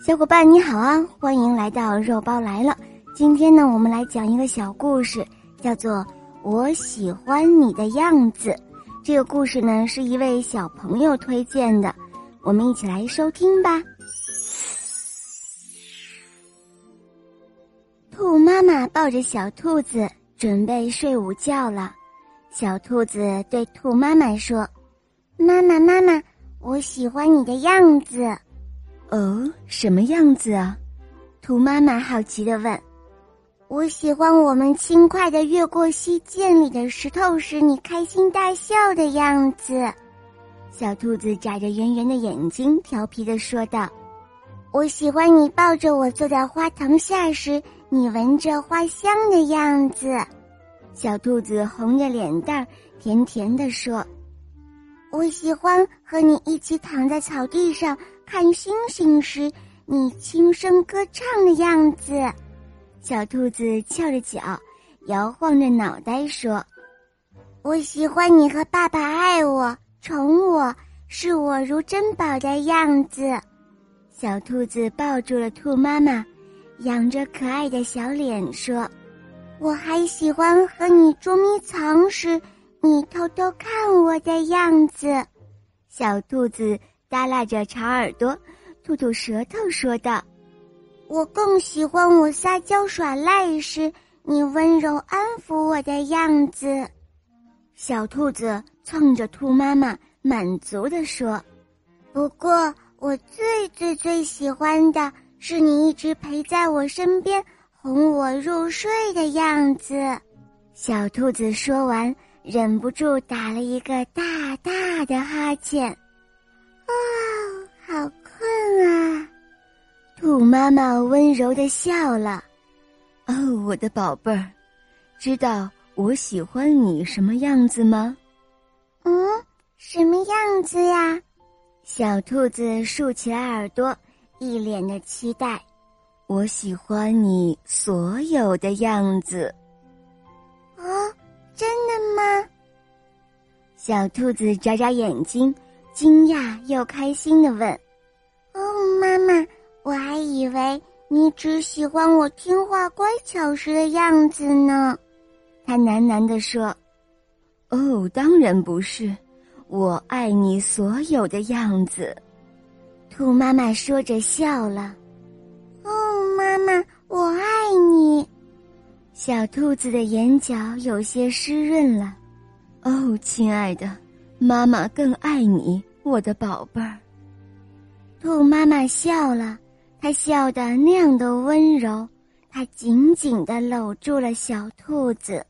小伙伴你好啊，欢迎来到肉包来了。今天呢，我们来讲一个小故事，叫做《我喜欢你的样子》。这个故事呢，是一位小朋友推荐的，我们一起来收听吧。兔妈妈抱着小兔子，准备睡午觉了。小兔子对兔妈妈说：“妈妈，妈妈，我喜欢你的样子。”哦，什么样子啊？兔妈妈好奇的问。我喜欢我们轻快的越过溪涧里的石头时，你开心大笑的样子。小兔子眨着圆圆的眼睛，调皮的说道：“我喜欢你抱着我坐在花藤下时，你闻着花香的样子。”小兔子红着脸蛋儿，甜甜的说：“我喜欢和你一起躺在草地上。”看星星时，你轻声歌唱的样子，小兔子翘着脚，摇晃着脑袋说：“我喜欢你和爸爸爱我、宠我、视我如珍宝的样子。”小兔子抱住了兔妈妈，仰着可爱的小脸说：“我还喜欢和你捉迷藏时，你偷偷看我的样子。”小兔子。耷拉着长耳朵，吐吐舌头，说道：“我更喜欢我撒娇耍赖时，你温柔安抚我的样子。”小兔子蹭着兔妈妈，满足地说：“不过，我最最最喜欢的是你一直陪在我身边，哄我入睡的样子。”小兔子说完，忍不住打了一个大大的哈欠。兔妈妈温柔的笑了。哦，我的宝贝儿，知道我喜欢你什么样子吗？嗯，什么样子呀？小兔子竖起了耳朵，一脸的期待。我喜欢你所有的样子。哦，真的吗？小兔子眨眨眼睛。惊讶又开心的问：“哦，妈妈，我还以为你只喜欢我听话乖巧时的样子呢。”他喃喃地说：“哦，当然不是，我爱你所有的样子。”兔妈妈说着笑了。“哦，妈妈，我爱你。”小兔子的眼角有些湿润了。“哦，亲爱的。”妈妈更爱你，我的宝贝儿。兔妈妈笑了，他笑得那样的温柔，他紧紧地搂住了小兔子。